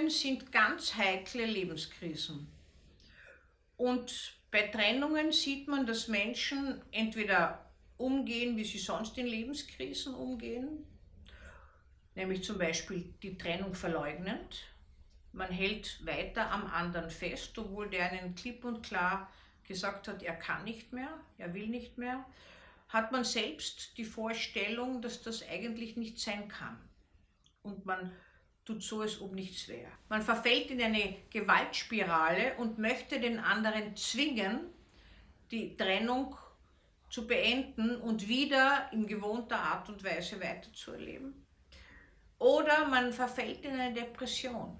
Trennungen sind ganz heikle Lebenskrisen. Und bei Trennungen sieht man, dass Menschen entweder umgehen, wie sie sonst in Lebenskrisen umgehen, nämlich zum Beispiel die Trennung verleugnend. Man hält weiter am anderen fest, obwohl der einen klipp und klar gesagt hat, er kann nicht mehr, er will nicht mehr, hat man selbst die Vorstellung, dass das eigentlich nicht sein kann. Und man tut so, als ob nichts wäre. Man verfällt in eine Gewaltspirale und möchte den anderen zwingen, die Trennung zu beenden und wieder in gewohnter Art und Weise weiterzuerleben. Oder man verfällt in eine Depression.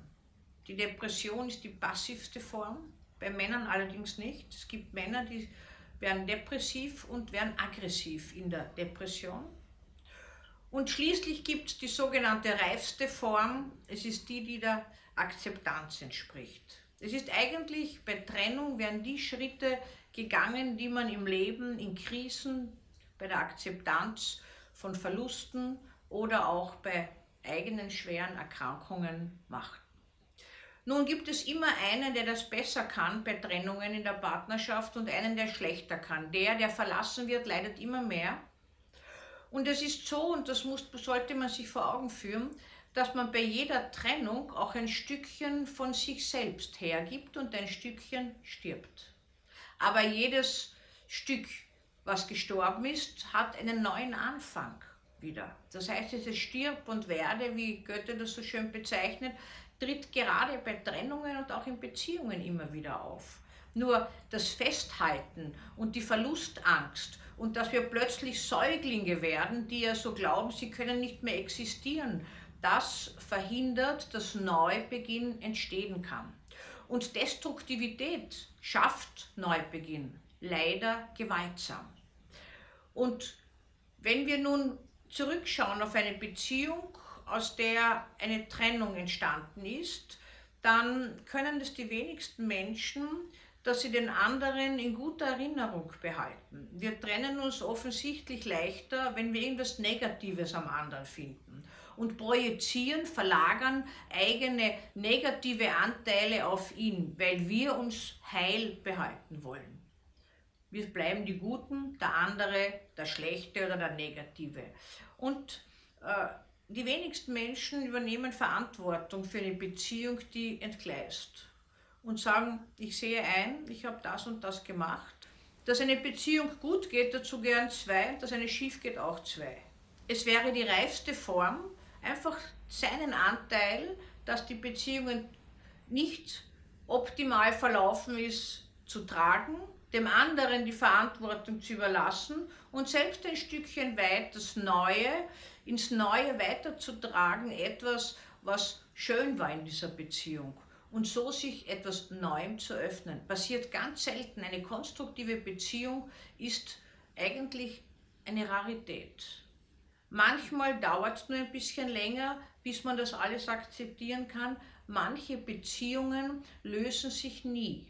Die Depression ist die passivste Form, bei Männern allerdings nicht. Es gibt Männer, die werden depressiv und werden aggressiv in der Depression. Und schließlich gibt es die sogenannte reifste Form. Es ist die, die der Akzeptanz entspricht. Es ist eigentlich bei Trennung werden die Schritte gegangen, die man im Leben, in Krisen, bei der Akzeptanz von Verlusten oder auch bei eigenen schweren Erkrankungen macht. Nun gibt es immer einen, der das besser kann bei Trennungen in der Partnerschaft und einen, der schlechter kann. Der, der verlassen wird, leidet immer mehr. Und es ist so, und das muss, sollte man sich vor Augen führen, dass man bei jeder Trennung auch ein Stückchen von sich selbst hergibt und ein Stückchen stirbt. Aber jedes Stück, was gestorben ist, hat einen neuen Anfang wieder. Das heißt, dieses Stirb und Werde, wie Goethe das so schön bezeichnet, tritt gerade bei Trennungen und auch in Beziehungen immer wieder auf. Nur das Festhalten und die Verlustangst und dass wir plötzlich Säuglinge werden, die ja so glauben, sie können nicht mehr existieren, das verhindert, dass Neubeginn entstehen kann. Und Destruktivität schafft Neubeginn, leider gewaltsam. Und wenn wir nun zurückschauen auf eine Beziehung, aus der eine Trennung entstanden ist, dann können das die wenigsten Menschen, dass sie den anderen in guter Erinnerung behalten. Wir trennen uns offensichtlich leichter, wenn wir irgendwas Negatives am anderen finden und projizieren, verlagern eigene negative Anteile auf ihn, weil wir uns heil behalten wollen. Wir bleiben die Guten, der andere der Schlechte oder der Negative. Und äh, die wenigsten Menschen übernehmen Verantwortung für eine Beziehung, die entgleist und sagen, ich sehe ein, ich habe das und das gemacht. Dass eine Beziehung gut geht, dazu gehören zwei, dass eine schief geht, auch zwei. Es wäre die reifste Form, einfach seinen Anteil, dass die Beziehung nicht optimal verlaufen ist, zu tragen dem anderen die Verantwortung zu überlassen und selbst ein Stückchen weit das Neue, ins Neue weiterzutragen, etwas, was schön war in dieser Beziehung. Und so sich etwas Neuem zu öffnen. Passiert ganz selten. Eine konstruktive Beziehung ist eigentlich eine Rarität. Manchmal dauert es nur ein bisschen länger, bis man das alles akzeptieren kann. Manche Beziehungen lösen sich nie.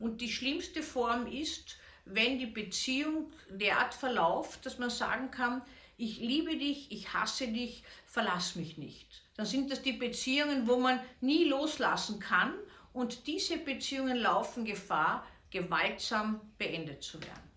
Und die schlimmste Form ist, wenn die Beziehung derart verläuft, dass man sagen kann, ich liebe dich, ich hasse dich, verlass mich nicht. Dann sind das die Beziehungen, wo man nie loslassen kann und diese Beziehungen laufen Gefahr, gewaltsam beendet zu werden.